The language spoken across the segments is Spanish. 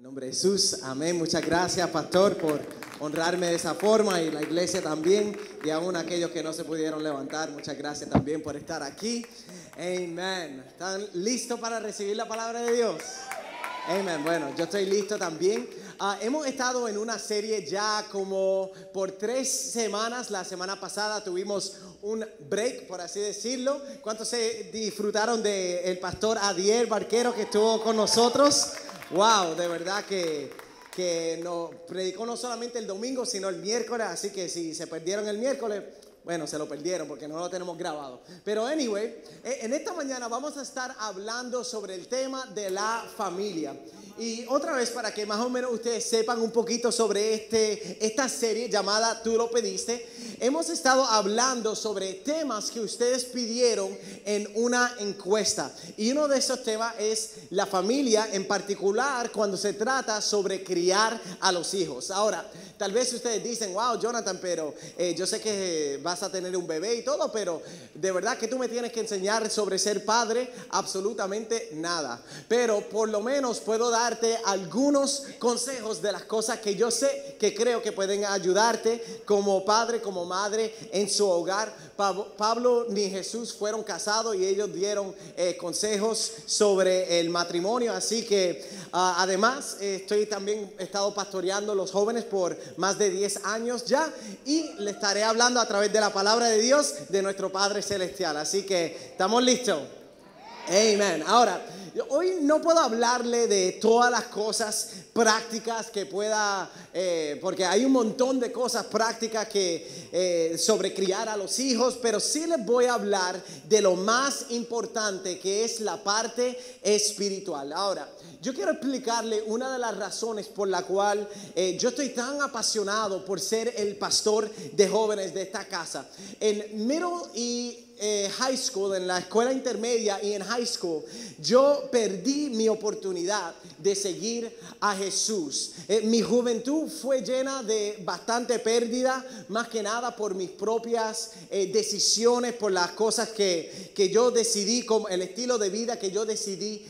En nombre de Jesús, amén. Muchas gracias, pastor, por honrarme de esa forma y la iglesia también, y aún aquellos que no se pudieron levantar. Muchas gracias también por estar aquí. Amén. ¿Están listos para recibir la palabra de Dios? Amén. Bueno, yo estoy listo también. Ah, hemos estado en una serie ya como por tres semanas. La semana pasada tuvimos un break, por así decirlo. ¿Cuántos se disfrutaron del el pastor Adiel Barquero que estuvo con nosotros? Wow, de verdad que, que nos predicó no solamente el domingo, sino el miércoles. Así que si se perdieron el miércoles, bueno, se lo perdieron porque no lo tenemos grabado. Pero anyway, eh, en esta mañana vamos a estar hablando sobre el tema de la familia. Y otra vez para que más o menos ustedes sepan un poquito sobre este, esta serie llamada Tú lo pediste, hemos estado hablando sobre temas que ustedes pidieron en una encuesta. Y uno de esos temas es la familia, en particular cuando se trata sobre criar a los hijos. Ahora, tal vez ustedes dicen, wow, Jonathan, pero eh, yo sé que vas a tener un bebé y todo, pero de verdad que tú me tienes que enseñar sobre ser padre, absolutamente nada. Pero por lo menos puedo dar algunos consejos de las cosas que yo sé que creo que pueden ayudarte como padre, como madre en su hogar. Pablo ni Jesús fueron casados y ellos dieron eh, consejos sobre el matrimonio. Así que ah, además estoy también estado pastoreando los jóvenes por más de 10 años ya y le estaré hablando a través de la palabra de Dios de nuestro Padre Celestial. Así que estamos listos. Amen. Ahora, hoy no puedo hablarle de todas las cosas prácticas que pueda, eh, porque hay un montón de cosas prácticas que eh, sobre criar a los hijos, pero sí les voy a hablar de lo más importante que es la parte espiritual. Ahora, yo quiero explicarle una de las razones por la cual eh, yo estoy tan apasionado por ser el pastor de jóvenes de esta casa. En middle y eh, high school, en la escuela intermedia y en high school, yo perdí mi oportunidad de seguir a Jesús. Eh, mi juventud fue llena de bastante pérdida, más que nada por mis propias eh, decisiones, por las cosas que, que, yo decidí, como el estilo de vida que yo decidí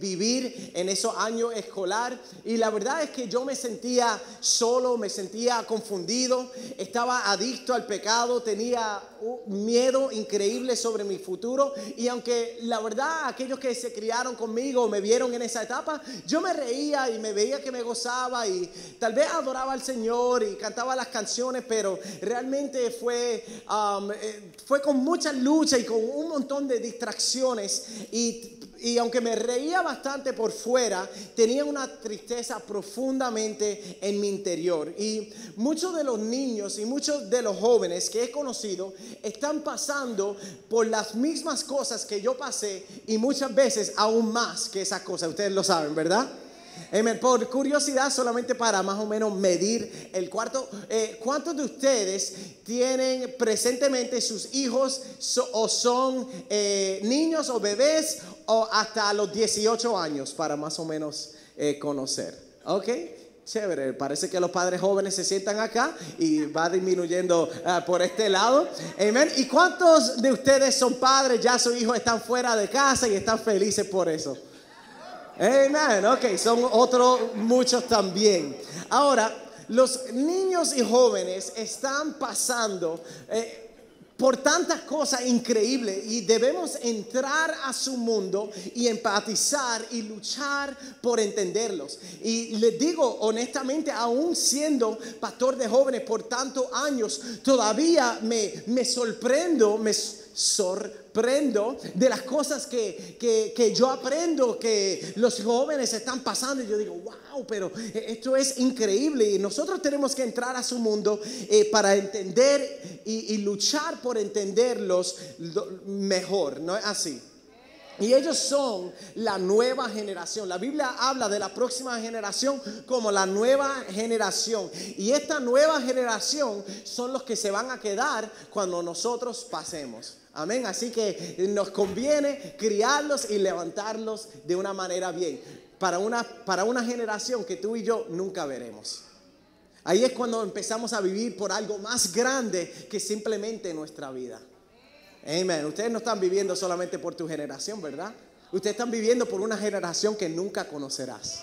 vivir en esos años escolar. Y la verdad es que yo me sentía solo, me sentía confundido, estaba adicto al pecado, tenía un miedo increíble increíble sobre mi futuro. Y aunque la verdad aquellos que se criaron conmigo me vieron en esa etapa, yo me reía y me veía que me gozaba y tal vez adoraba al Señor y cantaba las canciones, pero realmente fue, um, eh, fue con mucha lucha y con un montón de distracciones y y aunque me reía bastante por fuera, tenía una tristeza profundamente en mi interior. Y muchos de los niños y muchos de los jóvenes que he conocido están pasando por las mismas cosas que yo pasé y muchas veces aún más que esas cosas. Ustedes lo saben, ¿verdad? Por curiosidad, solamente para más o menos medir el cuarto, eh, ¿cuántos de ustedes tienen presentemente sus hijos o son eh, niños o bebés o hasta los 18 años para más o menos eh, conocer? ¿Ok? Chévere, parece que los padres jóvenes se sientan acá y va disminuyendo ah, por este lado. Amén. ¿Y cuántos de ustedes son padres? Ya sus hijos están fuera de casa y están felices por eso. Amén. Ok, son otros muchos también. Ahora, los niños y jóvenes están pasando eh, por tantas cosas increíbles y debemos entrar a su mundo y empatizar y luchar por entenderlos. Y les digo honestamente, aún siendo pastor de jóvenes por tantos años, todavía me, me sorprendo, me sorprendo de las cosas que, que, yo aprendo que los jóvenes están pasando y yo digo, wow, pero esto es increíble y nosotros tenemos que entrar a su mundo eh, para entender y luchar por entenderlos mejor, ¿no es así? Y ellos son la nueva generación. La Biblia habla de la próxima generación como la nueva generación. Y esta nueva generación son los que se van a quedar cuando nosotros pasemos. Amén. Así que nos conviene criarlos y levantarlos de una manera bien. Para una, para una generación que tú y yo nunca veremos. Ahí es cuando empezamos a vivir por algo más grande que simplemente nuestra vida. Amén. Ustedes no están viviendo solamente por tu generación, ¿verdad? Ustedes están viviendo por una generación que nunca conocerás.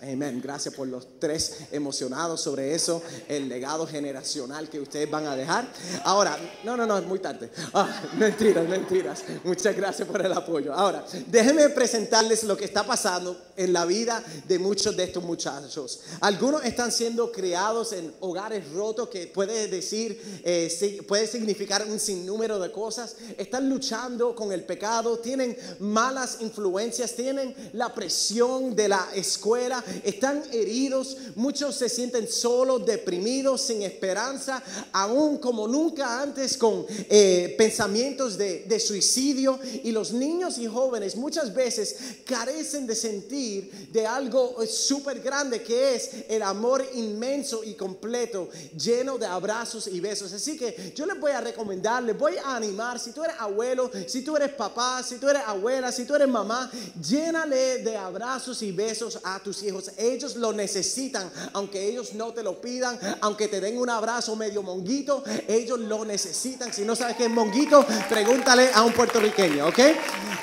Amén. Gracias por los tres emocionados sobre eso, el legado generacional que ustedes van a dejar. Ahora, no, no, no, es muy tarde. Ah, mentiras, mentiras. Muchas gracias por el apoyo. Ahora, déjenme presentarles lo que está pasando en la vida de muchos de estos muchachos. Algunos están siendo criados en hogares rotos, que puede decir, eh, puede significar un sinnúmero de cosas. Están luchando con el pecado, tienen malas influencias, tienen la presión de la escuela están heridos, muchos se sienten solos, deprimidos, sin esperanza, aún como nunca antes con eh, pensamientos de, de suicidio. Y los niños y jóvenes muchas veces carecen de sentir de algo súper grande que es el amor inmenso y completo, lleno de abrazos y besos. Así que yo les voy a recomendar, les voy a animar, si tú eres abuelo, si tú eres papá, si tú eres abuela, si tú eres mamá, llénale de abrazos y besos a tus hijos ellos lo necesitan, aunque ellos no te lo pidan, aunque te den un abrazo medio monguito, ellos lo necesitan. Si no sabes qué es monguito, pregúntale a un puertorriqueño, ¿ok?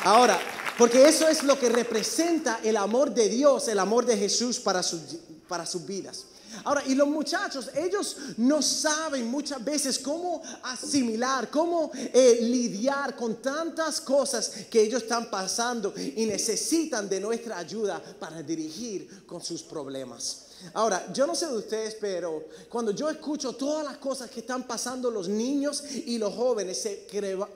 Ahora, porque eso es lo que representa el amor de Dios, el amor de Jesús para sus, para sus vidas. Ahora, y los muchachos, ellos no saben muchas veces cómo asimilar, cómo eh, lidiar con tantas cosas que ellos están pasando y necesitan de nuestra ayuda para dirigir con sus problemas. Ahora, yo no sé de ustedes, pero cuando yo escucho todas las cosas que están pasando los niños y los jóvenes, se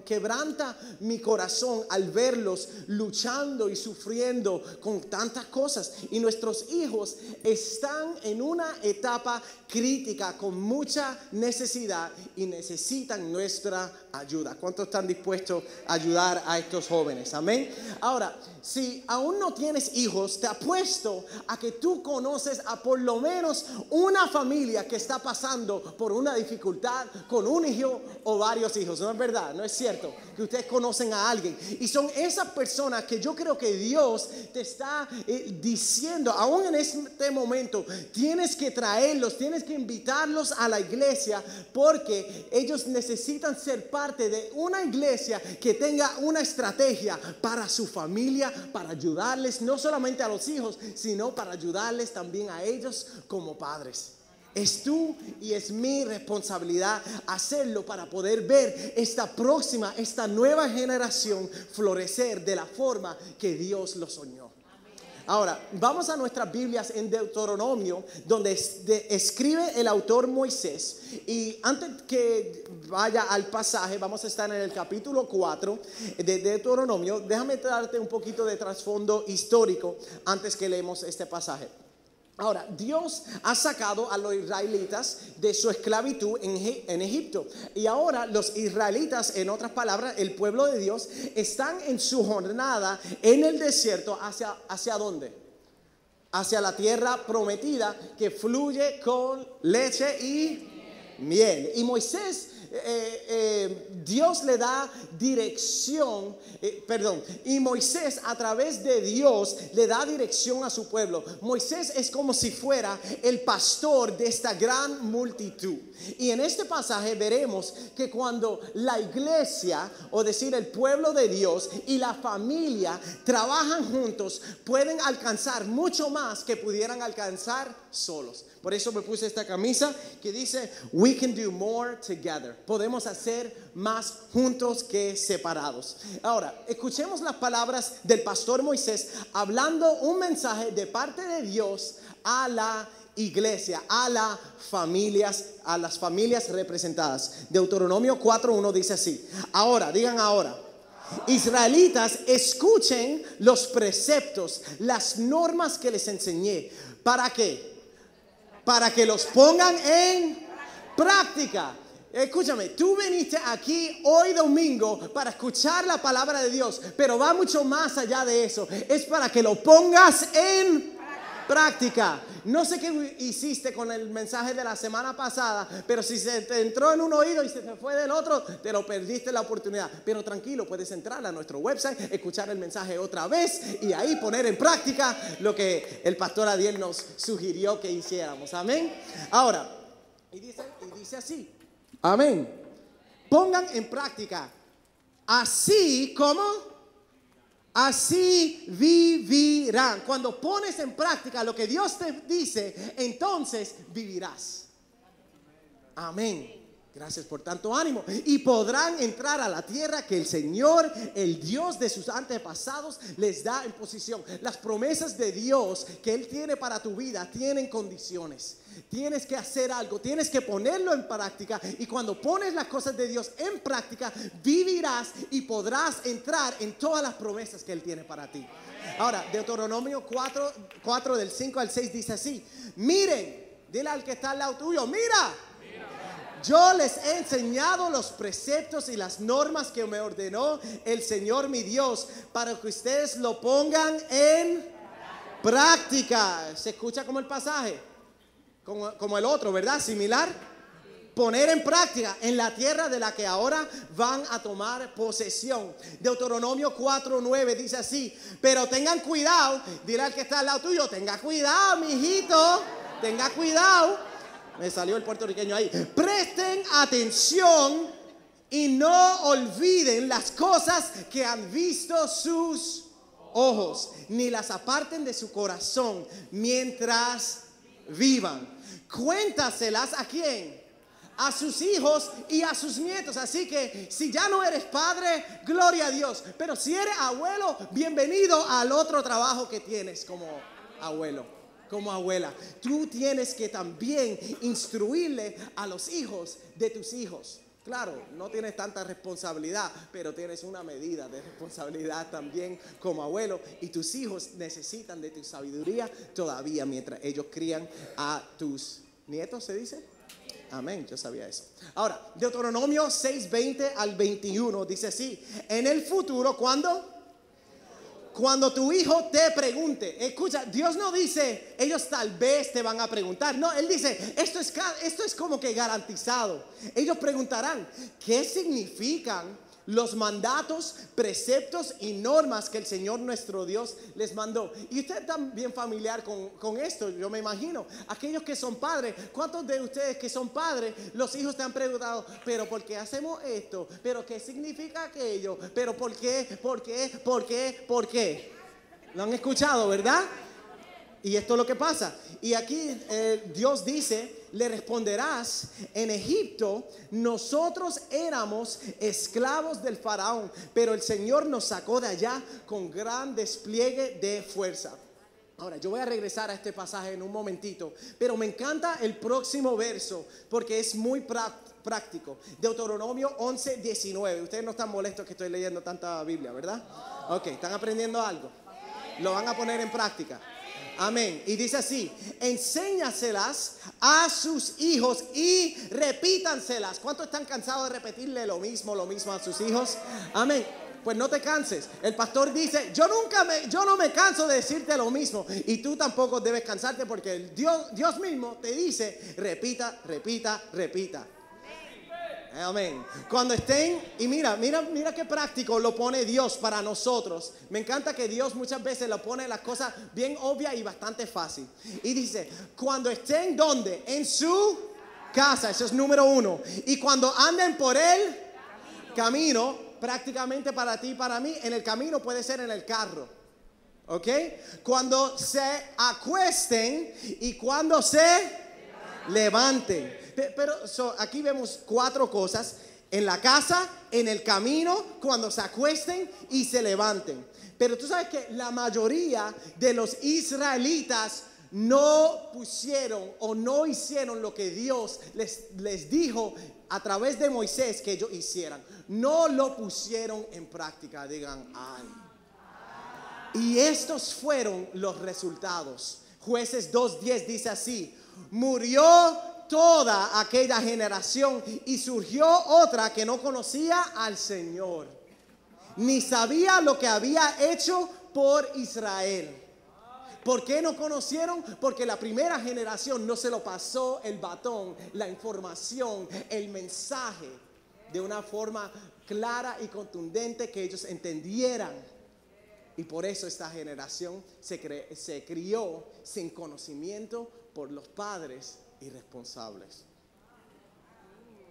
quebranta mi corazón al verlos luchando y sufriendo con tantas cosas. Y nuestros hijos están en una etapa crítica con mucha necesidad y necesitan nuestra ayuda. ¿Cuántos están dispuestos a ayudar a estos jóvenes? Amén. Ahora, si aún no tienes hijos, te apuesto a que tú conoces a por lo menos una familia que está pasando por una dificultad con un hijo o varios hijos. No es verdad, no es cierto que ustedes conocen a alguien. Y son esas personas que yo creo que Dios te está eh, diciendo, aún en este momento, tienes que traerlos, tienes que invitarlos a la iglesia porque ellos necesitan ser parte de una iglesia que tenga una estrategia para su familia, para ayudarles, no solamente a los hijos, sino para ayudarles también a ellos como padres. Es tú y es mi responsabilidad hacerlo para poder ver esta próxima, esta nueva generación florecer de la forma que Dios lo soñó. Ahora, vamos a nuestras Biblias en Deuteronomio, donde escribe el autor Moisés. Y antes que vaya al pasaje, vamos a estar en el capítulo 4 de Deuteronomio. Déjame darte un poquito de trasfondo histórico antes que leemos este pasaje. Ahora, Dios ha sacado a los israelitas de su esclavitud en, Egipto. Y ahora los israelitas, en otras palabras, el pueblo de Dios, están en su jornada en el desierto. ¿Hacia, hacia dónde? Hacia la tierra prometida que fluye con leche y miel. Y Moisés eh, eh, Dios le da dirección, eh, perdón, y Moisés a través de Dios le da dirección a su pueblo. Moisés es como si fuera el pastor de esta gran multitud. Y en este pasaje veremos que cuando la iglesia, o decir el pueblo de Dios y la familia trabajan juntos, pueden alcanzar mucho más que pudieran alcanzar solos. Por eso me puse esta camisa que dice, we can do more together. Podemos hacer más juntos que separados. Ahora, escuchemos las palabras del pastor Moisés hablando un mensaje de parte de Dios a la iglesia, a las familias, a las familias representadas. Deuteronomio 4.1 dice así. Ahora, digan ahora. Israelitas, escuchen los preceptos, las normas que les enseñé. ¿Para qué? para que los pongan en práctica. Escúchame, tú viniste aquí hoy domingo para escuchar la palabra de Dios, pero va mucho más allá de eso. Es para que lo pongas en práctica. No sé qué hiciste con el mensaje de la semana pasada, pero si se te entró en un oído y se te fue del otro, te lo perdiste la oportunidad. Pero tranquilo, puedes entrar a nuestro website, escuchar el mensaje otra vez y ahí poner en práctica lo que el pastor Adiel nos sugirió que hiciéramos. Amén. Ahora, y dice, y dice así. Amén. Pongan en práctica así como Así vivirán. Cuando pones en práctica lo que Dios te dice, entonces vivirás. Amén. Gracias por tanto ánimo. Y podrán entrar a la tierra que el Señor, el Dios de sus antepasados, les da en posición. Las promesas de Dios que Él tiene para tu vida tienen condiciones. Tienes que hacer algo, tienes que ponerlo en práctica. Y cuando pones las cosas de Dios en práctica, vivirás y podrás entrar en todas las promesas que Él tiene para ti. Ahora, Deuteronomio 4, 4 del 5 al 6 dice así. Miren, dile al que está al lado tuyo, mira. Yo les he enseñado los preceptos y las normas que me ordenó el Señor mi Dios para que ustedes lo pongan en práctica. ¿Se escucha como el pasaje? Como, el otro, ¿verdad? Similar. Poner en práctica en la tierra de la que ahora van a tomar posesión. Deuteronomio 4:9 dice así: Pero tengan cuidado, dirá el que está al lado tuyo, tenga cuidado, mi hijito, tenga cuidado me salió el puertorriqueño ahí. Presten atención y no olviden las cosas que han visto sus ojos, ni las aparten de su corazón mientras vivan. Cuéntaselas a quién? A sus hijos y a sus nietos. Así que si ya no eres padre, gloria a Dios. Pero si eres abuelo, bienvenido al otro trabajo que tienes como abuelo como abuela. Tú tienes que también instruirle a los hijos de tus hijos. Claro, no tienes tanta responsabilidad, pero tienes una medida de responsabilidad también como abuelo y tus hijos necesitan de tu sabiduría todavía mientras ellos crían a tus nietos, ¿se dice? Amén, yo sabía eso. Ahora, Deuteronomio 6, 20 al 21 dice así, en el futuro, ¿cuándo? Cuando tu hijo te pregunte, escucha, Dios no dice, ellos tal vez te van a preguntar. No, Él dice, esto es, esto es como que garantizado. Ellos preguntarán, ¿qué significan los mandatos, preceptos y normas que el Señor nuestro Dios les mandó. Y usted también familiar con, con, esto, yo me imagino. Aquellos que son padres, ¿cuántos de ustedes que son padres, los hijos te han preguntado, pero ¿por qué hacemos esto? ¿Pero qué significa aquello? ¿Pero por qué? ¿Por qué? ¿Por qué? ¿Por qué? ¿Lo han escuchado, verdad? Y esto es lo que pasa. Y aquí eh, Dios dice, le responderás, en Egipto nosotros éramos esclavos del faraón, pero el Señor nos sacó de allá con gran despliegue de fuerza. Ahora, yo voy a regresar a este pasaje en un momentito, pero me encanta el próximo verso porque es muy práctico. Deuteronomio 11, 19. Ustedes no están molestos que estoy leyendo tanta Biblia, ¿verdad? Ok, ¿están aprendiendo algo? ¿Lo van a poner en práctica? Amén. Y dice así, enséñaselas a sus hijos y repítanselas. ¿Cuántos están cansados de repetirle lo mismo, lo mismo a sus hijos? Amén. Pues no te canses. El pastor dice, yo nunca me, yo no me canso de decirte lo mismo. Y tú tampoco debes cansarte porque Dios, Dios mismo te dice, repita, repita, repita. Amén. Cuando estén, y mira, mira, mira qué práctico lo pone Dios para nosotros. Me encanta que Dios muchas veces lo pone las cosas bien obvias y bastante fácil. Y dice, cuando estén donde? En su casa, eso es número uno. Y cuando anden por el camino, prácticamente para ti y para mí, en el camino puede ser en el carro. ¿Ok? Cuando se acuesten y cuando se levanten. Pero aquí vemos cuatro cosas. En la casa, en el camino, cuando se acuesten y se levanten. Pero tú sabes que la mayoría de los israelitas no pusieron o no hicieron lo que Dios les, les dijo a través de Moisés que ellos hicieran. No lo pusieron en práctica. Digan, ay. Y estos fueron los resultados. Jueces 2.10 dice así, murió toda aquella generación y surgió otra que no conocía al Señor, ni sabía lo que había hecho por Israel. ¿Por qué no conocieron? Porque la primera generación no se lo pasó el batón, la información, el mensaje de una forma clara y contundente que ellos entendieran. Y por eso esta generación se, se crió sin conocimiento por los padres irresponsables.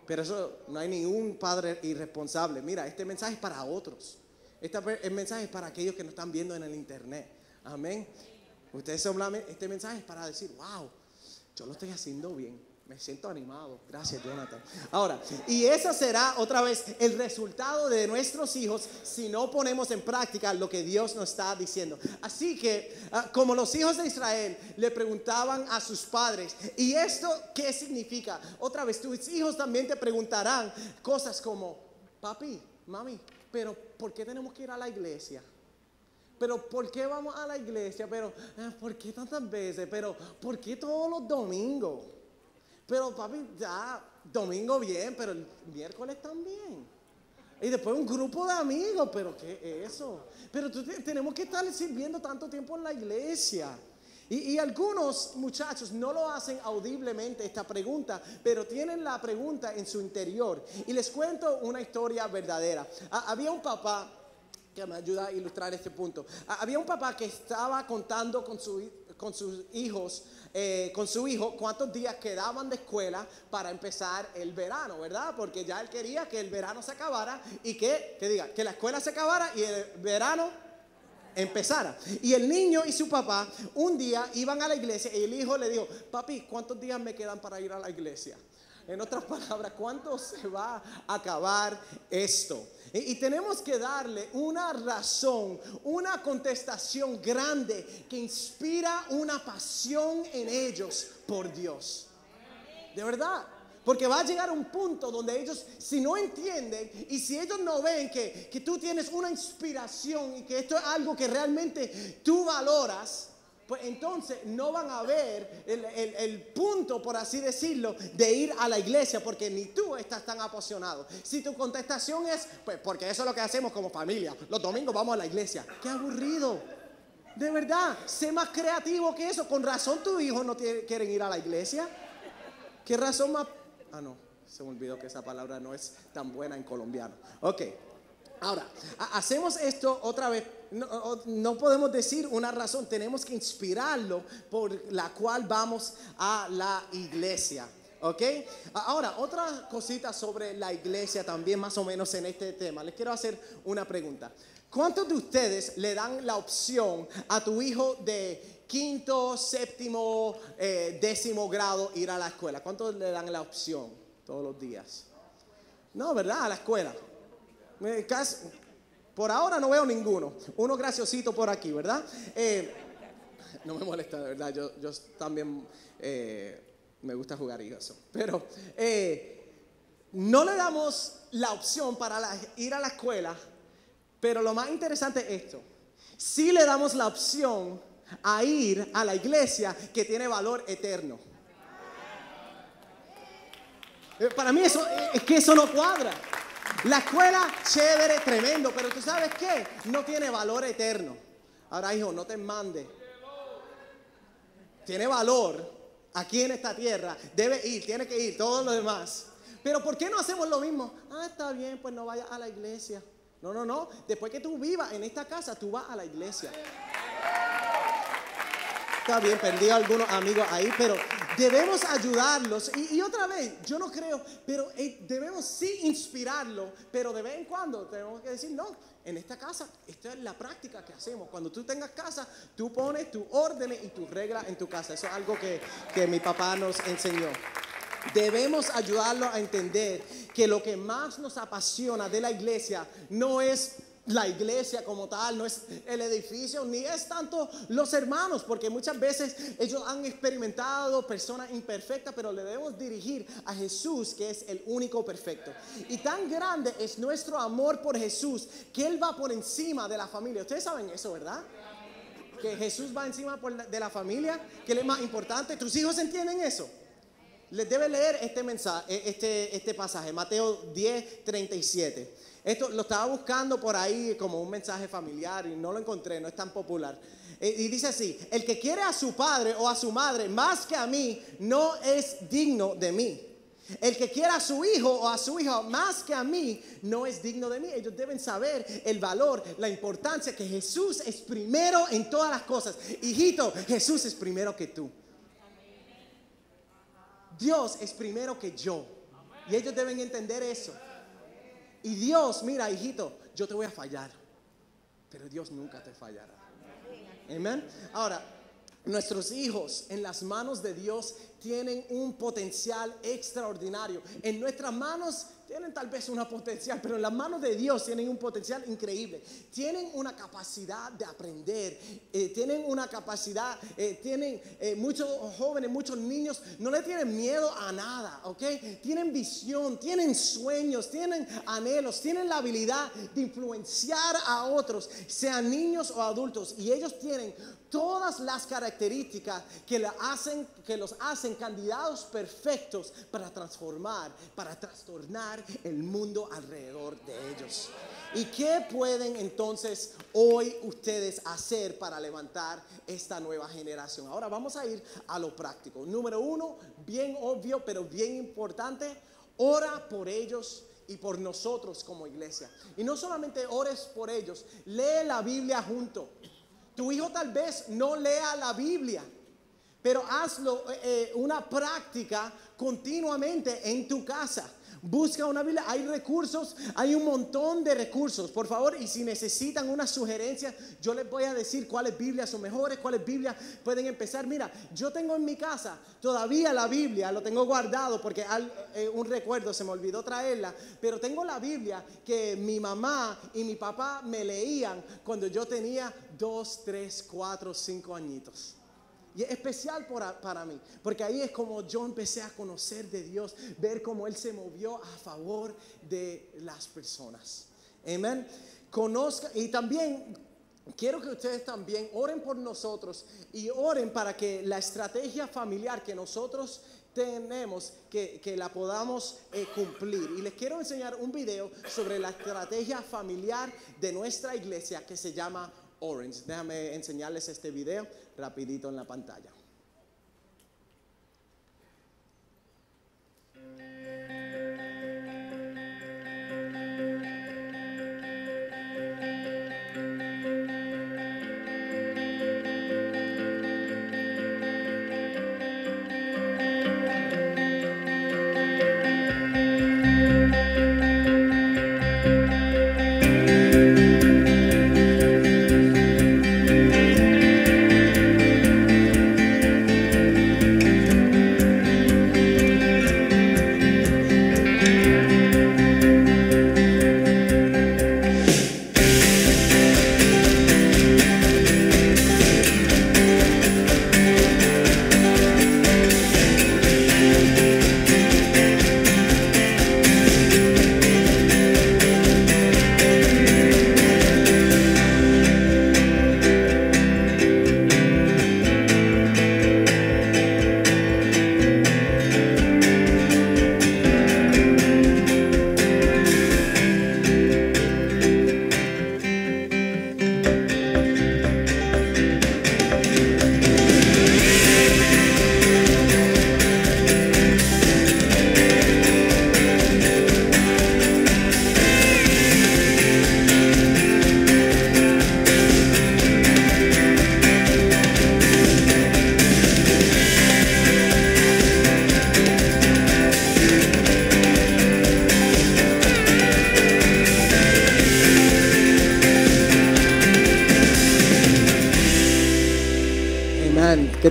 Pero eso no hay ningún padre irresponsable. Mira, este mensaje es para otros. Este mensaje es para aquellos que nos están viendo en el internet. Amén. Ustedes son este mensaje es para decir, wow, yo lo estoy haciendo bien. Me siento animado. Gracias, Jonathan. Ahora, y esa será otra vez el resultado de nuestros hijos si no ponemos en práctica lo que Dios nos está diciendo. Así que, ah, como los hijos de Israel le preguntaban a sus padres, ¿y esto qué significa? Otra vez, tus hijos también te preguntarán cosas como, papi, mami, pero ¿por qué tenemos que ir a la iglesia? Pero ¿por qué vamos a la iglesia? Pero ah, ¿por qué tantas veces? Pero ¿por qué todos los domingos? Pero papi, ya, domingo bien, pero el miércoles también. Y después un grupo de amigos, pero ¿qué es eso? Pero tenemos que estar sirviendo tanto tiempo en la iglesia. Y, y, algunos muchachos no lo hacen audiblemente esta pregunta, pero tienen la pregunta en su interior. Y les cuento una historia verdadera. había un papá que me ayuda a ilustrar este punto. había un papá que estaba contando con, su, con sus hijos eh, con su hijo cuántos días quedaban de escuela para empezar el verano, ¿verdad? Porque ya él quería que el verano se acabara y que, que diga, que la escuela se acabara y el verano empezara. Y el niño y su papá un día iban a la iglesia y el hijo le dijo, papi, ¿cuántos días me quedan para ir a la iglesia? En otras palabras, ¿cuánto se va a acabar esto? Y, tenemos que darle una razón, una contestación grande que inspira una pasión en ellos por Dios. De verdad. Porque va a llegar un punto donde ellos, si no entienden y si ellos no ven que, que tú tienes una inspiración y que esto es algo que realmente tú valoras, pues entonces no van a ver el, punto, por así decirlo, de ir a la iglesia, porque ni tú estás tan apasionado. Si tu contestación es, pues porque eso es lo que hacemos como familia, los domingos vamos a la iglesia, qué aburrido. De verdad, sé más creativo que eso. Con razón tus hijos no quieren ir a la iglesia. ¿Qué razón más? Ah, no, se me olvidó que esa palabra no es tan buena en colombiano. Ok. Ahora, hacemos esto otra vez. No, podemos decir una razón, tenemos que inspirarlo por la cual vamos a la iglesia. ¿Ok? Ahora, otra cosita sobre la iglesia también más o menos en este tema. Les quiero hacer una pregunta. ¿Cuántos de ustedes le dan la opción a tu hijo de quinto, séptimo, eh, décimo grado ir a la escuela? ¿Cuántos le dan la opción todos los días? No, ¿verdad? A la escuela. Por ahora no veo ninguno. Uno graciosito por aquí, ¿verdad? Eh, no me molesta, de verdad. Yo, también eh, me gusta jugar y. Pero eh, no le damos la opción para ir a la escuela. Pero lo más interesante es esto. Sí le damos la opción a ir a la iglesia que tiene valor eterno. Para mí eso es que eso no cuadra. La escuela, chévere, tremendo, pero tú sabes qué, no tiene valor eterno. Ahora, hijo, no te mande. Tiene valor aquí en esta tierra. Debe ir, tiene que ir, todo lo demás. Pero ¿por qué no hacemos lo mismo? Ah, está bien, pues no vayas a la iglesia. No, no, no. Después que tú vivas en esta casa, tú vas a la iglesia. Está bien, perdí a algunos amigos ahí, pero debemos ayudarlos. Y, otra vez, yo no creo, pero eh, debemos sí inspirarlo, pero de vez en cuando tenemos que decir, no, en esta casa, esta es la práctica que hacemos. Cuando tú tengas casa, tú pones tus órdenes y tus reglas en tu casa. Eso es algo que, que mi papá nos enseñó. Debemos ayudarlo a entender que lo que más nos apasiona de la iglesia no es la iglesia como tal, no es el edificio, ni es tanto los hermanos, porque muchas veces ellos han experimentado personas imperfectas, pero le debemos dirigir a Jesús, que es el único perfecto. Y tan grande es nuestro amor por Jesús, que Él va por encima de la familia. Ustedes saben eso, ¿verdad? Que Jesús va encima de la familia, que Él es más importante. ¿Tus hijos entienden eso? Les debe leer este mensaje, este, este pasaje, Mateo 10, 37. Esto lo estaba buscando por ahí como un mensaje familiar y no lo encontré, no es tan popular. Eh, y dice así, el que quiere a su padre o a su madre más que a mí, no es digno de mí. El que quiera a su hijo o a su hija más que a mí, no es digno de mí. Ellos deben saber el valor, la importancia que Jesús es primero en todas las cosas. Hijito, Jesús es primero que tú. Dios es primero que yo. Y ellos deben entender eso. Y Dios, mira, hijito, yo te voy a fallar. pero Dios nunca te fallará. Amén. Ahora, nuestros hijos en las manos de Dios tienen un potencial extraordinario. En nuestras manos tienen tal vez una potencial, pero en las manos de Dios tienen un potencial increíble. Tienen una capacidad de aprender, eh, tienen una capacidad, eh, tienen eh, muchos jóvenes, muchos niños, no le tienen miedo a nada, ¿ok? Tienen visión, tienen sueños, tienen anhelos, tienen la habilidad de influenciar a otros, sean niños o adultos, y ellos tienen todas las características que, hacen, los hacen candidatos perfectos para transformar, para trastornar el mundo alrededor de ellos. ¿Y qué pueden entonces hoy ustedes hacer para levantar esta nueva generación? Ahora vamos a ir a lo práctico. Número uno, bien obvio, pero bien importante, ora por ellos y por nosotros como iglesia. Y no solamente ores por ellos, lee la Biblia junto. Tu hijo tal vez no lea la Biblia, pero hazlo eh, eh, una práctica continuamente en tu casa. Busca una Biblia, hay recursos, hay un montón de recursos, por favor, y si necesitan una sugerencia, yo les voy a decir cuáles Biblias son mejores, cuáles Biblias pueden empezar. Mira, yo tengo en mi casa todavía la Biblia, lo tengo guardado porque hay eh, un recuerdo, se me olvidó traerla, pero tengo la Biblia que mi mamá y mi papá me leían cuando yo tenía dos, tres, cuatro, cinco añitos. Y es especial para, mí, porque ahí es como yo empecé a conocer de Dios, ver cómo Él se movió a favor de las personas. Amén. Conozca y también quiero que ustedes también oren por nosotros y oren para que la estrategia familiar que nosotros tenemos que, la podamos eh, cumplir. Y les quiero enseñar un video sobre la estrategia familiar de nuestra iglesia que se llama Orange. Déjame enseñarles este video rapidito en la pantalla.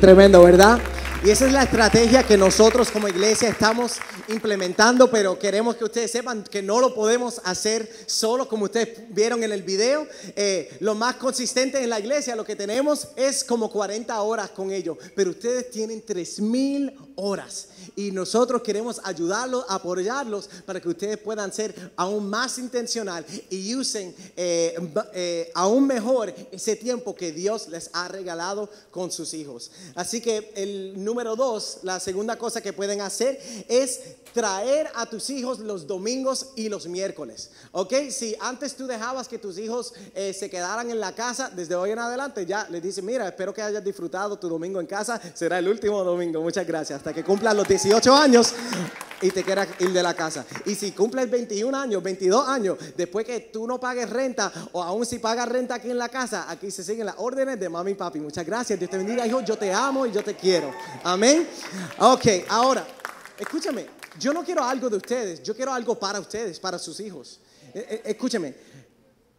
Tremendo, ¿verdad? Y esa es la estrategia que nosotros como iglesia estamos implementando, pero queremos que ustedes sepan que no lo podemos hacer solo, como ustedes vieron en el video. Eh, lo más consistente en la iglesia, lo que tenemos es como 40 horas con ellos, pero ustedes tienen 3.000 horas y nosotros queremos ayudarlos, apoyarlos para que ustedes puedan ser aún más intencional y usen eh, eh, aún mejor ese tiempo que Dios les ha regalado con sus hijos. Así que el número dos, la segunda cosa que pueden hacer es traer a tus hijos los domingos y los miércoles. ¿Ok? Si antes tú dejabas que tus hijos eh, se quedaran en la casa, desde hoy en adelante ya les dices, mira, espero que hayas disfrutado tu domingo en casa, será el último domingo, muchas gracias, que cumplan los 18 años y te quieras ir de la casa. Y si cumples 21 años, 22 años, después que tú no pagues renta o aún si pagas renta aquí en la casa, aquí se siguen las órdenes de mami y papi. Muchas gracias, Dios te bendiga, hijo, yo te amo y yo te quiero. Amén. Ok, ahora, escúchame, yo no quiero algo de ustedes, yo quiero algo para ustedes, para sus hijos. Eh, eh, escúcheme,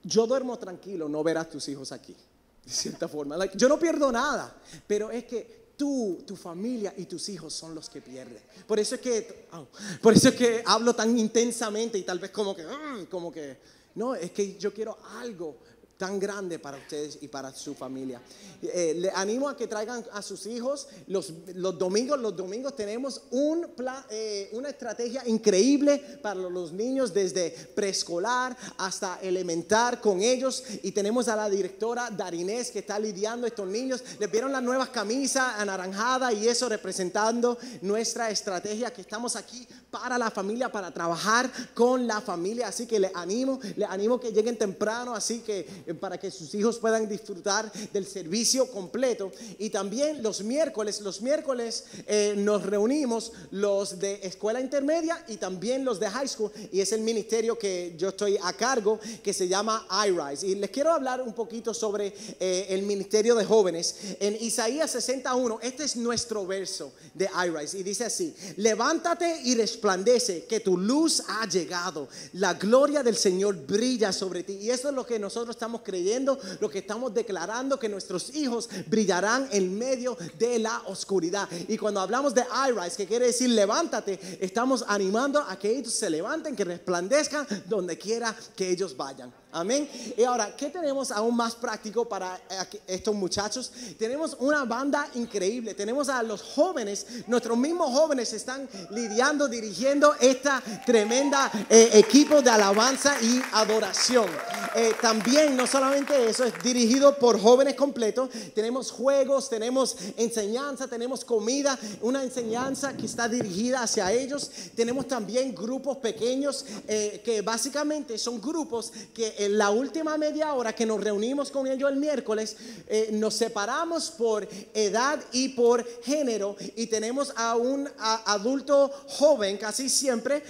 yo duermo tranquilo no ver a tus hijos aquí, de cierta forma. Like, yo no pierdo nada, pero es que tú, tu familia y tus hijos son los que pierden. Por eso es que, oh, por eso es que hablo tan intensamente y tal vez como que, mm, como que, no, es que yo quiero algo tan grande para ustedes y para su familia. Eh, le animo a que traigan a sus hijos los, los domingos. Los domingos tenemos un plan, eh, una estrategia increíble para los niños desde preescolar hasta elementar con ellos. Y tenemos a la directora Darinés que está lidiando estos niños. Les vieron las nuevas camisas anaranjadas y eso representando nuestra estrategia que estamos aquí para la familia, para trabajar con la familia. Así que les animo, les animo que lleguen temprano, así que para que sus hijos puedan disfrutar del servicio completo. Y también los miércoles, los miércoles eh, nos reunimos los de escuela intermedia y también los de high school. Y es el ministerio que yo estoy a cargo, que se llama iRise. Y les quiero hablar un poquito sobre eh, el ministerio de jóvenes. En Isaías 61, este es nuestro verso de iRise. Y dice así, levántate y resplandece, que tu luz ha llegado. La gloria del Señor brilla sobre ti. Y eso es lo que nosotros estamos creyendo, lo que estamos declarando, que nuestros hijos brillarán en medio de la oscuridad. Y cuando hablamos de iRise, que quiere decir levántate, estamos animando a que ellos se levanten, que resplandezcan donde quiera que ellos vayan. Amén. Y ahora, ¿qué tenemos aún más práctico para eh, estos muchachos? Tenemos una banda increíble. Tenemos a los jóvenes, nuestros mismos jóvenes están lidiando, dirigiendo esta tremenda eh, equipo de alabanza y adoración. Eh, también, no solamente eso, es dirigido por jóvenes completos. Tenemos juegos, tenemos enseñanza, tenemos comida, una enseñanza que está dirigida hacia ellos. Tenemos también grupos pequeños que básicamente son grupos que en la última media hora que nos reunimos con ellos el miércoles, eh, nos separamos por edad y por género y tenemos a un adulto joven casi siempre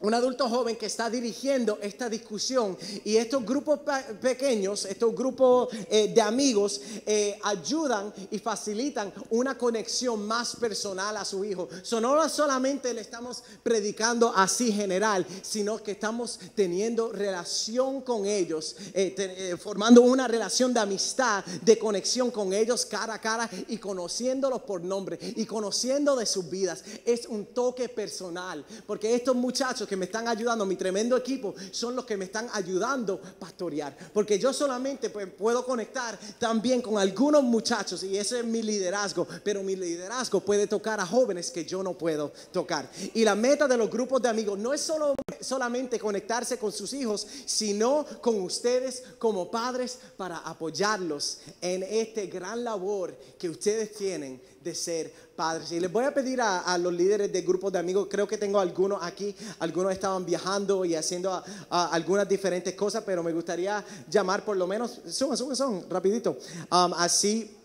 un adulto joven que está dirigiendo esta discusión y estos grupos pequeños, estos grupos eh, de amigos eh, ayudan y facilitan una conexión más personal a su hijo. So, no solamente le estamos predicando así general, sino que estamos teniendo relación con ellos, eh, formando una relación de amistad, de conexión con ellos cara a cara y conociéndolos por nombre y conociendo de sus vidas. Es un toque personal, porque estos muchachos que me están ayudando, mi tremendo equipo, son los que me están ayudando a pastorear. Porque yo solamente pues, puedo conectar también con algunos muchachos y ese es mi liderazgo. Pero mi liderazgo puede tocar a jóvenes que yo no puedo tocar. Y la meta de los grupos de amigos no es solo, solamente conectarse con sus hijos, sino con ustedes como padres para apoyarlos en este gran labor que ustedes tienen de ser padres. Y les voy a pedir a, los líderes de grupos de amigos, creo que tengo algunos aquí, algunos estaban viajando y haciendo algunas diferentes cosas, pero me gustaría llamar por lo menos, son, rapidito, um, así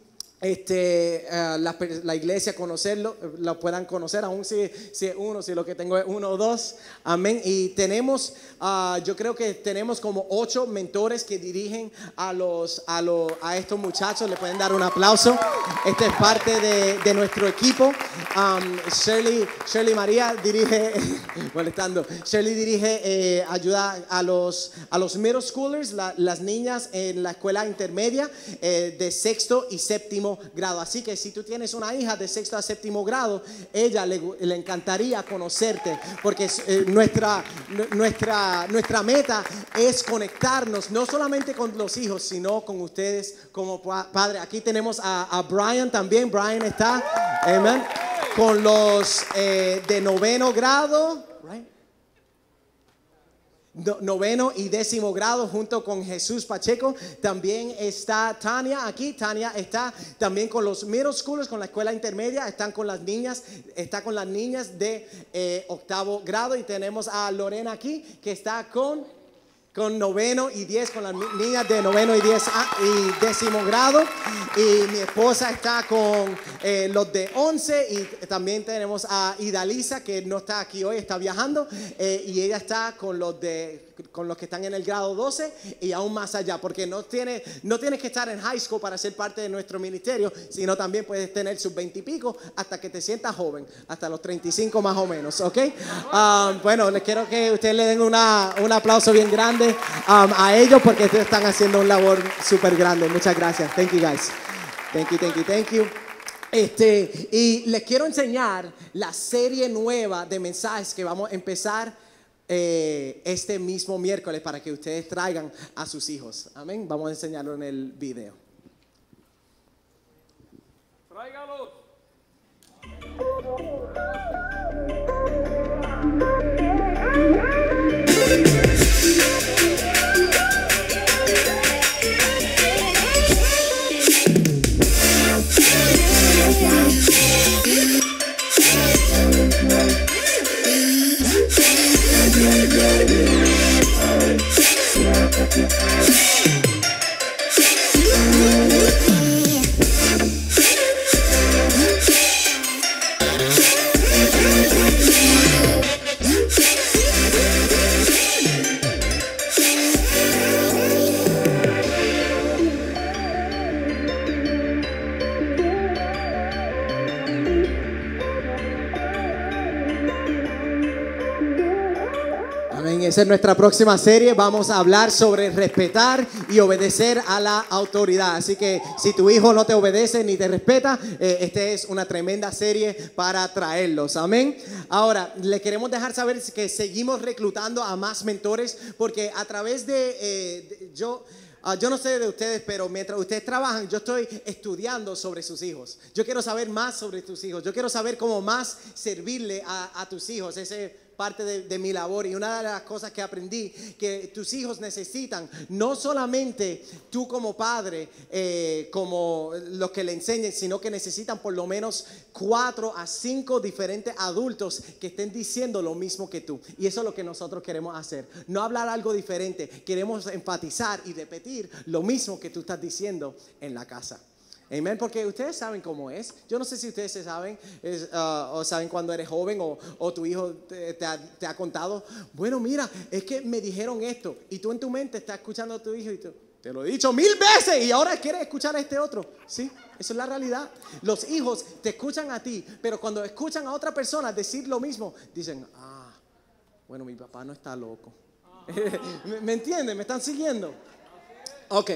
este, eh, la, iglesia conocerlo, lo puedan conocer, aún si, si es uno, si lo que tengo es uno o dos. Amén. Y tenemos, ah, yo creo que tenemos como ocho mentores que dirigen a, los, a, los, a estos muchachos. Le pueden dar un aplauso. Este es parte de, de nuestro equipo. Shirley, Shirley María dirige, molestando, Shirley dirige, eh, ayuda a los, a los middle schoolers, las niñas en la escuela intermedia eh, de sexto y séptimo grado. Así que si tú tienes una hija de sexto a séptimo grado, ella le, encantaría conocerte, porque eh, nuestra, nuestra, nuestra meta es conectarnos no solamente con los hijos, sino con ustedes como padre. Aquí tenemos a, Brian también. Brian está, amen, con los eh, de noveno grado noveno y décimo grado junto con Jesús Pacheco. También está Tania aquí. Tania está también con los middle schoolers, con la escuela intermedia. Están con las niñas, está con las niñas de eh, octavo grado. Y tenemos a Lorena aquí que está con con noveno y diez, con las niñas de noveno y diez ah, y décimo grado. Y mi esposa está con eh, los de once y también tenemos a Idalisa que no está aquí hoy, está viajando eh, y ella está con los de con los que están en el grado 12 y aún más allá, porque no, tiene, no tienes que estar en high school para ser parte de nuestro ministerio, sino también puedes tener sus 20 y pico hasta que te sientas joven, hasta los 35 más o menos, ¿ok? Ah, bueno, les quiero que ustedes le den una, un aplauso bien grande um, a ellos porque ustedes están haciendo un labor súper grande. Muchas gracias. Thank you guys. Thank you, thank you, thank you. Este, y les quiero enseñar la serie nueva de mensajes que vamos a empezar eh, este mismo miércoles para que ustedes traigan a sus hijos. Amén. Vamos a enseñarlo en el video. Tráigalos. Amén. Esa es nuestra próxima serie. Vamos a hablar sobre respetar y obedecer a la autoridad. Así que si tu hijo no te obedece ni te respeta, eh, esta es una tremenda serie para traerlos. Amén. Ahora, le queremos dejar saber que seguimos reclutando a más mentores porque a través de, eh, yo... Ah, yo no sé de ustedes, pero mientras ustedes trabajan, yo estoy estudiando sobre sus hijos. Yo quiero saber más sobre tus hijos. Yo quiero saber cómo más servirle a, a tus hijos. Ese es parte de, mi labor. Y una de las cosas que aprendí, que tus hijos necesitan, no solamente tú como padre, eh, como los que le enseñen, sino que necesitan por lo menos cuatro a cinco diferentes adultos que estén diciendo lo mismo que tú. Y eso es lo que nosotros queremos hacer. No hablar algo diferente, queremos enfatizar y repetir lo mismo que tú estás diciendo en la casa. Amén, porque ustedes saben cómo es. Yo no sé si ustedes se saben, ah, o saben cuando eres joven o, o tu hijo te, ha, contado. Bueno, mira, es que me dijeron esto. Y tú en tu mente estás escuchando a tu hijo y te lo he dicho mil veces y ahora quieres escuchar a este otro. Sí, eso es la realidad. Los hijos te escuchan a ti, pero cuando escuchan a otra persona decir lo mismo, dicen, ah, bueno, mi papá no está loco. ¿Me, me entienden? ¿Me están siguiendo? Ok,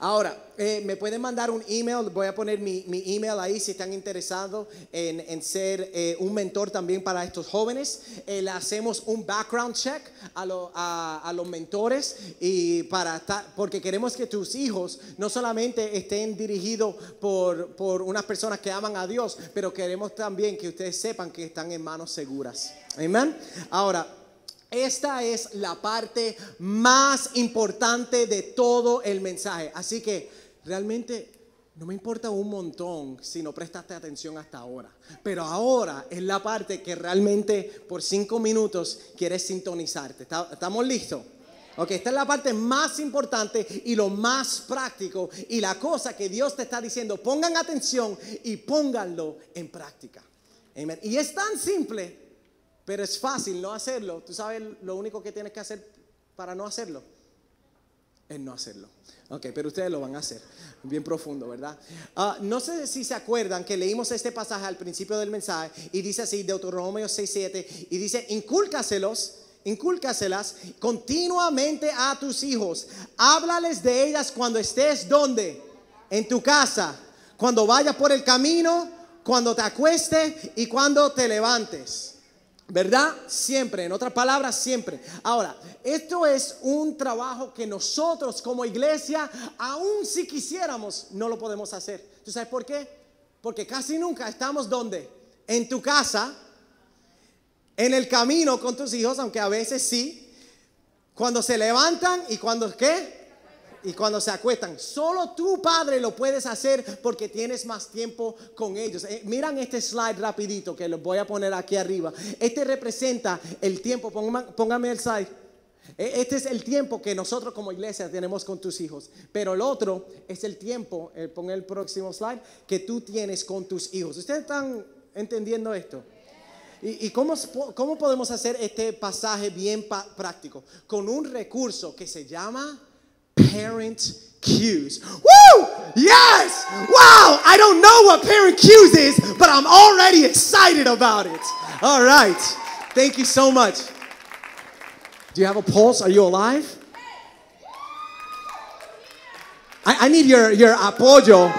ahora, eh, me pueden mandar un email, voy a poner mi, mi email ahí si están interesados en, en ser eh, un mentor también para estos jóvenes. Eh, le hacemos un background check a, lo- a- a los mentores y para estar- porque queremos que tus hijos no solamente estén dirigidos por, por unas personas que aman a Dios, pero queremos también que ustedes sepan que están en manos seguras. Amén. Ahora, esta es la parte más importante de todo el mensaje. Así que realmente no me importa un montón si no prestaste atención hasta ahora. Pero ahora es la parte que realmente por cinco minutos quieres sintonizarte. ¿Está- ¿Estamos listos? Ok, esta es la parte más importante y lo más práctico y la cosa que Dios te está diciendo. Pongan atención y pónganlo en práctica. Amen. Y es tan simple pero es fácil no hacerlo. Tú sabes lo único que tienes que hacer para no hacerlo. Es no hacerlo. Ok, pero ustedes lo van a hacer. Bien profundo, ¿verdad? Ah, no sé si se acuerdan que leímos este pasaje al principio del mensaje y dice así, Deuteronomio 6.7, y dice, incúlcaselos, incúlcaselas continuamente a tus hijos. Háblales de ellas cuando estés donde? En tu casa, cuando vayas por el camino, cuando te acuestes y cuando te levantes. ¿Verdad? Siempre, en otras palabras, siempre. Ahora, esto es un trabajo que nosotros como iglesia, aun si quisiéramos, no lo podemos hacer. ¿Tú sabes por qué? Porque casi nunca estamos donde? En tu casa, en el camino con tus hijos, aunque a veces sí. Cuando se levantan y cuando qué? Y cuando se acuestan. Solo tu padre lo puedes hacer porque tienes más tiempo con ellos. Eh, miran este slide rapidito que los voy a poner aquí arriba. Este representa el tiempo, Póngame- el slide. Eh, Este es el tiempo que nosotros como iglesia tenemos con tus hijos. Pero el otro es el tiempo, eh, pon el próximo slide, que tú tienes con tus hijos. ¿Ustedes están entendiendo esto? ¿Y, cómo, cómo podemos hacer este pasaje bien práctico? Con un recurso que se llama parent cues. Woo! Yes! Wow! I don't know what parent cues is, but I'm already excited about it. All right. Thank you so much. Do you have a pulse? Are you alive? I, I need your, your apoyo.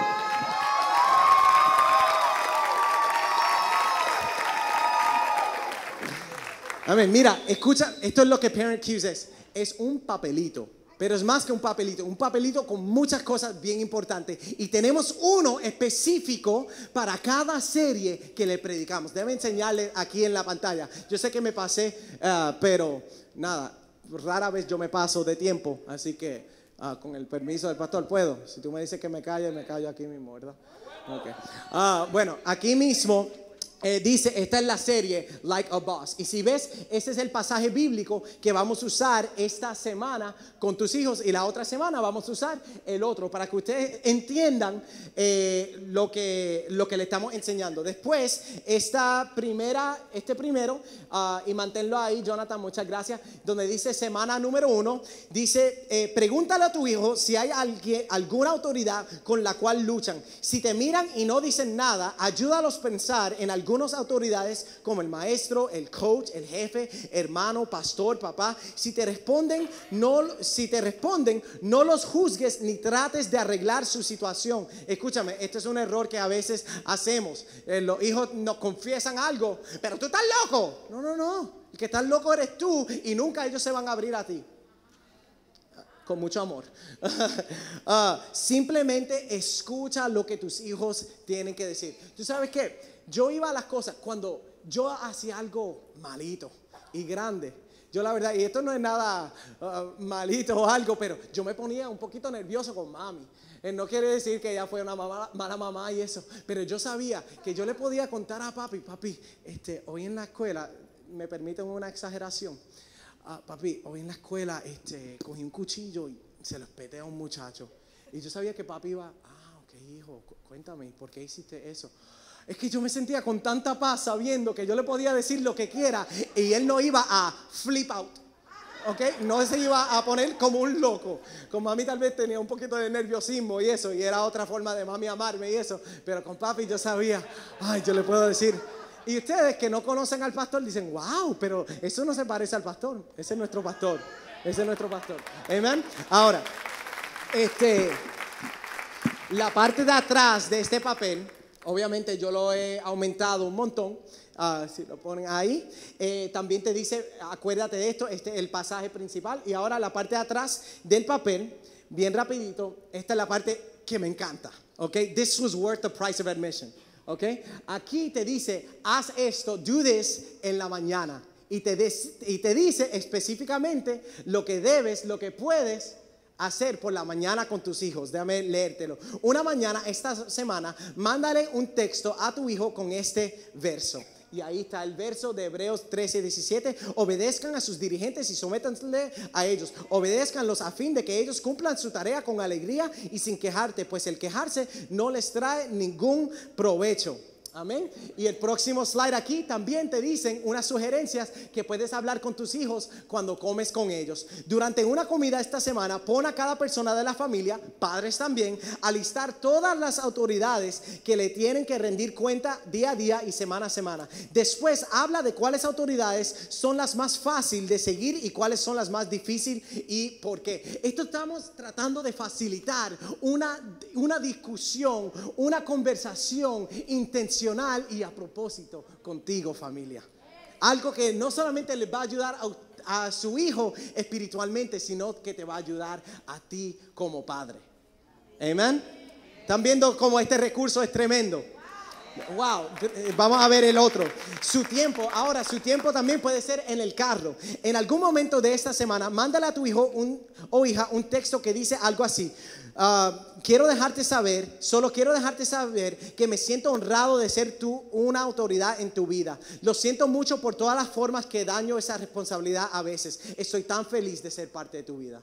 Amén. Mira, escucha, esto es lo que Parent Cues es. Es un papelito, pero es más que un papelito, un papelito con muchas cosas bien importantes. Y tenemos uno específico para cada serie que le predicamos. Debe enseñarle aquí en la pantalla. Yo sé que me pasé, ah, pero nada, rara vez yo me paso de tiempo, así que ah, con el permiso del pastor puedo. Si tú me dices que me calle, me callo aquí mismo, ¿verdad? Okay. Ah, bueno, aquí mismo eh, dice, esta es la serie Like a Boss. Y si ves, ese es el pasaje bíblico que vamos a usar esta semana con tus hijos y la otra semana vamos a usar el otro para que ustedes entiendan eh, lo, que, lo que le estamos enseñando. Después, esta primera, este primero, ah, y manténlo ahí, Jonathan, muchas gracias, donde dice semana número uno, dice, eh, pregúntale a tu hijo si hay alguien, alguna autoridad con la cual luchan. Si te miran y no dicen nada, ayúdalos a pensar en algún algunas autoridades como el maestro, el coach, el jefe, hermano, pastor, papá, si te responden, no, si te responden, no los juzgues ni trates de arreglar su situación. Escúchame, este es un error que a veces hacemos. Eh, los hijos nos confiesan algo, pero tú estás loco. No, no, no. El que estás loco eres tú y nunca ellos se van a abrir a ti con mucho amor. Ah, simplemente escucha lo que tus hijos tienen que decir. ¿Tú sabes qué? Yo iba a las cosas cuando yo hacía algo malito y grande. Yo la verdad, y esto no es nada uh, malito o algo, pero yo me ponía un poquito nervioso con mami. Eh, no quiere decir que ella fue una mala mamá y eso, pero yo sabía que yo le podía contar a papi, papi, este, hoy en la escuela, me permiten una exageración, ah, papi, hoy en la escuela este, cogí un cuchillo y se lo espeté a un muchacho. Y yo sabía que papi iba, ah, ok hijo, cuéntame, ¿por qué hiciste eso? Es que yo me sentía con tanta paz sabiendo que yo le podía decir lo que quiera y él no iba a flip out. ¿Ok? No se iba a poner como un loco. Con mami tal vez tenía un poquito de nerviosismo y eso, y era otra forma de mami amarme y eso. Pero con papi yo sabía, ay, yo le puedo decir. Y ustedes que no conocen al pastor dicen, wow, pero eso no se parece al pastor. Ese es nuestro pastor. Ese es nuestro pastor. Amén. Ahora, este, la parte de atrás de este papel Obviamente yo lo he aumentado un montón. Ah, si lo ponen ahí. Eh, también te dice, acuérdate de esto, este es el pasaje principal. Y ahora la parte de atrás del papel, bien rapidito, esta es la parte que me encanta. Ok, this was worth the price of admission. Ok, aquí te dice, haz esto, do this en la mañana. Y te, y te dice específicamente lo que debes, lo que puedes hacer por la mañana con tus hijos. Déjame leértelo. Una mañana, esta semana, mándale un texto a tu hijo con este verso. Y ahí está el verso de Hebreos 13, 17. Obedezcan a sus dirigentes y sométanle a ellos. Obedezcanlos a fin de que ellos cumplan su tarea con alegría y sin quejarte, pues el quejarse no les trae ningún provecho. Amén. Y el próximo slide aquí también te dicen unas sugerencias que puedes hablar con tus hijos cuando comes con ellos. Durante una comida esta semana, pon a cada persona de la familia, padres también, a listar todas las autoridades que le tienen que rendir cuenta día a día y semana a semana. Después habla de cuáles autoridades son las más fáciles de seguir y cuáles son las más difíciles y por qué. Esto estamos tratando de facilitar una, una discusión, una conversación intencional y a propósito contigo familia. Algo que no solamente le va a ayudar a, a su hijo espiritualmente, sino que te va a ayudar a ti como padre. Amén. ¿Están viendo cómo este recurso es tremendo? Wow, vamos a ver el otro. Su tiempo, ahora su tiempo también puede ser en el carro. En algún momento de esta semana, mándale a tu hijo un, o hija un texto que dice algo así. Ah, quiero dejarte saber, solo quiero dejarte saber que me siento honrado de ser tú una autoridad en tu vida. Lo siento mucho por todas las formas que daño esa responsabilidad a veces. Estoy tan feliz de ser parte de tu vida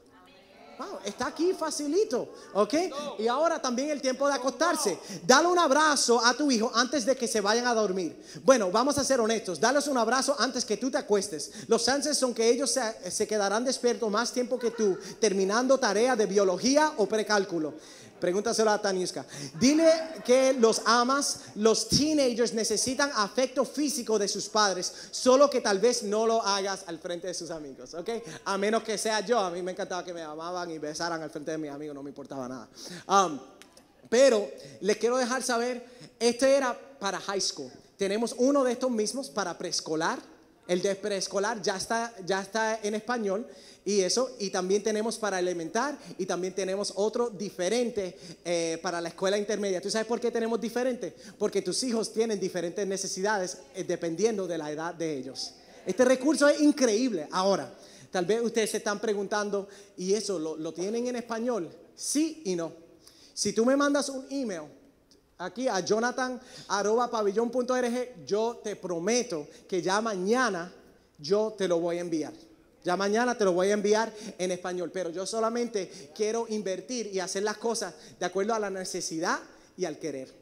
está aquí facilito, ¿ok? Y ahora también el tiempo de acostarse. Dale un abrazo a tu hijo antes de que se vayan a dormir. Bueno, vamos a ser honestos. Dales un abrazo antes que tú te acuestes. Los chances son que ellos se, se quedarán despiertos más tiempo que tú, terminando tarea de biología o precálculo. Pregúntaselo a Taniuska. Dile que los amas, los teenagers necesitan afecto físico de sus padres, solo que tal vez no lo hagas al frente de sus amigos, ¿ok? A menos que sea yo. A mí me encantaba que me amaban y besaran al frente de mis amigos, no me importaba nada. Um, pero les quiero dejar saber, este era para high school. Tenemos uno de estos mismos para preescolar. El de preescolar ya está, ya está en español y eso. Y también tenemos para elementar y también tenemos otro diferente eh, para la escuela intermedia. ¿Tú sabes por qué tenemos diferente? Porque tus hijos tienen diferentes necesidades eh, dependiendo de la edad de ellos. Este recurso es increíble. Ahora, tal vez ustedes se están preguntando, ¿y eso lo, lo tienen en español? Sí y no. Si tú me mandas un email aquí a jonathan.pabellón.org, yo te prometo que ya mañana yo te lo voy a enviar. Ya mañana te lo voy a enviar en español, pero yo solamente quiero invertir y hacer las cosas de acuerdo a la necesidad y al querer.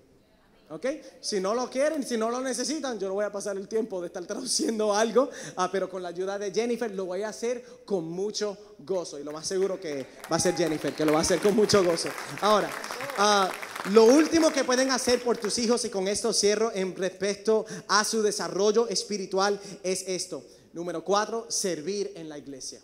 ¿Ok? Si no lo quieren, si no lo necesitan, yo no voy a pasar el tiempo de estar traduciendo algo, ah, pero con la ayuda de Jennifer lo voy a hacer con mucho gozo. Y lo más seguro que va a ser Jennifer, que lo va a hacer con mucho gozo. Ahora, ah, lo último que pueden hacer por tus hijos, y con esto cierro en respecto a su desarrollo espiritual, es esto. Número cuatro, servir en la iglesia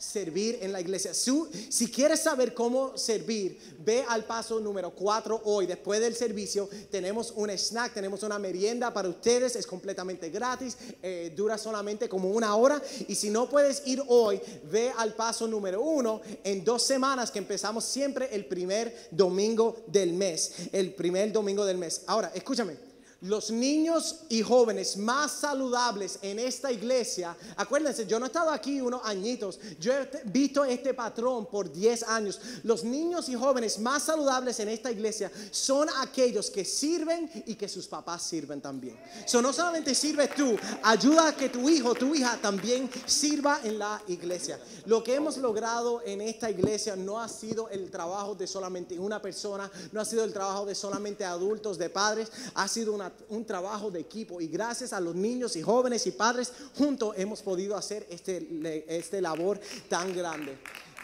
servir en la iglesia. Si, quieres saber cómo servir, ve al paso número 4 hoy. Después del servicio tenemos un snack, tenemos una merienda para ustedes, es completamente gratis, eh, dura solamente como una hora. Y si no puedes ir hoy, ve al paso número 1 en dos semanas que empezamos siempre el primer domingo del mes. El primer domingo del mes. Ahora, escúchame los niños y jóvenes más saludables en esta iglesia, acuérdense, yo no he estado aquí unos añitos, yo he visto este patrón por 10 años. Los niños y jóvenes más saludables en esta iglesia son aquellos que sirven y que sus papás sirven también. So, no solamente sirves tú, ayuda a que tu hijo, tu hija también sirva en la iglesia. Lo que hemos logrado en esta iglesia no ha sido el trabajo de solamente una persona, no ha sido el trabajo de solamente adultos, de padres, ha sido una un trabajo de equipo y gracias a los niños y jóvenes y padres juntos hemos podido hacer este, este labor tan grande.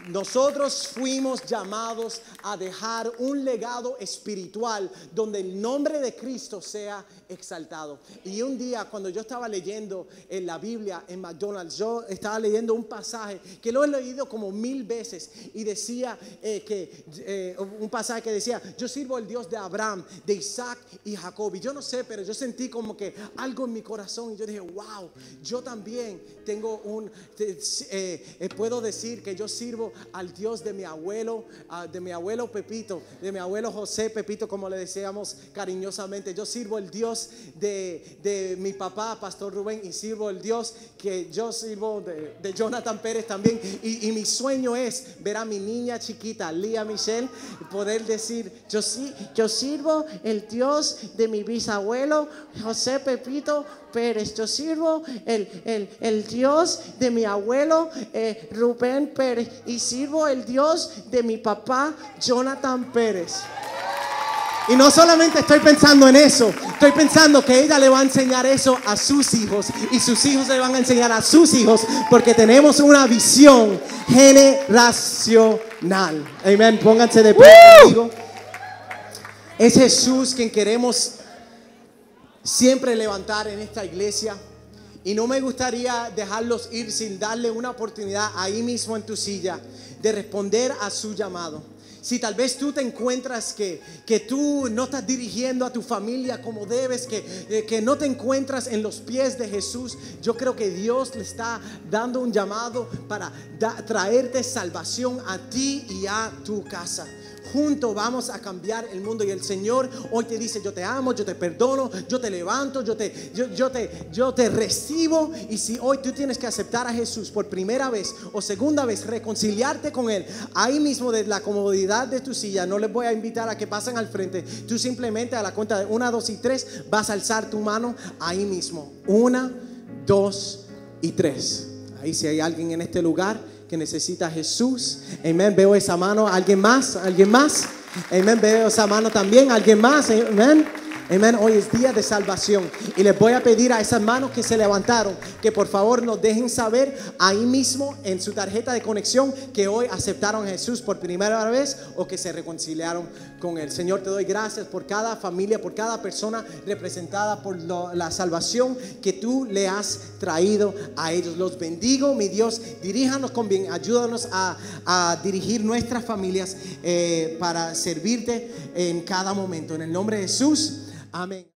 Nosotros fuimos llamados a dejar un legado espiritual donde el nombre de Cristo sea exaltado. Y un día cuando yo estaba leyendo en la Biblia en McDonald's, yo estaba leyendo un pasaje que lo he leído como mil veces y decía eh, que eh, un pasaje que decía, yo sirvo al Dios de Abraham, de Isaac y Jacob. Y yo no sé, pero yo sentí como que algo en mi corazón y yo dije, wow, yo también tengo un, eh, puedo decir que yo sirvo al Dios de mi abuelo, ah, de mi abuelo Pepito, de mi abuelo José Pepito, como le decíamos cariñosamente. Yo sirvo el Dios de, mi papá, Pastor Rubén, y sirvo el Dios que yo sirvo de, Jonathan Pérez también. Y, mi sueño es ver a mi niña chiquita, Lía Michelle, poder decir, yo, yo sirvo el Dios de mi bisabuelo, José Pepito Pérez. Yo sirvo el, el, Dios de mi abuelo eh, Rubén Pérez y sirvo el Dios de mi papá Jonathan Pérez. Y no solamente estoy pensando en eso, estoy pensando que ella le va a enseñar eso a sus hijos y sus hijos le van a enseñar a sus hijos porque tenemos una visión generacional. Amén. Pónganse de pie conmigo. Es Jesús quien queremos siempre levantar en esta iglesia. Y no me gustaría dejarlos ir sin darle una oportunidad ahí mismo en tu silla de responder a su llamado. Si tal vez tú te encuentras que, que tú no estás dirigiendo a tu familia como debes, que, eh, que no te encuentras en los pies de Jesús, yo creo que Dios le está dando un llamado para traerte salvación a ti y a tu casa juntos vamos a cambiar el mundo. Y el Señor hoy te dice, yo te amo, yo te perdono, yo te levanto, yo te, yo, te, yo te recibo. Y si hoy tú tienes que aceptar a Jesús por primera vez o segunda vez, reconciliarte con Él, ahí mismo de la comodidad de tu silla, no les voy a invitar a que pasen al frente. Tú simplemente a la cuenta de una, dos y tres vas a alzar tu mano ahí mismo. Una, dos y tres. Ahí si hay alguien en este lugar que necesita Jesús. Amén. Veo esa mano. ¿Alguien más? ¿Alguien más? Amén. Veo esa mano también. ¿Alguien más? Amén. Amén. Hoy es día de salvación. Y les voy a pedir a esas manos que se levantaron que por favor nos dejen saber ahí mismo en su tarjeta de conexión que hoy aceptaron a Jesús por primera vez o que se reconciliaron con Él. Señor, te doy gracias por cada familia, por cada persona representada por la salvación que tú le has traído a ellos. Los bendigo, mi Dios. Diríjanos con bien. Ayúdanos a, a dirigir nuestras familias eh, para servirte en cada momento. En el nombre de Jesús. Amén.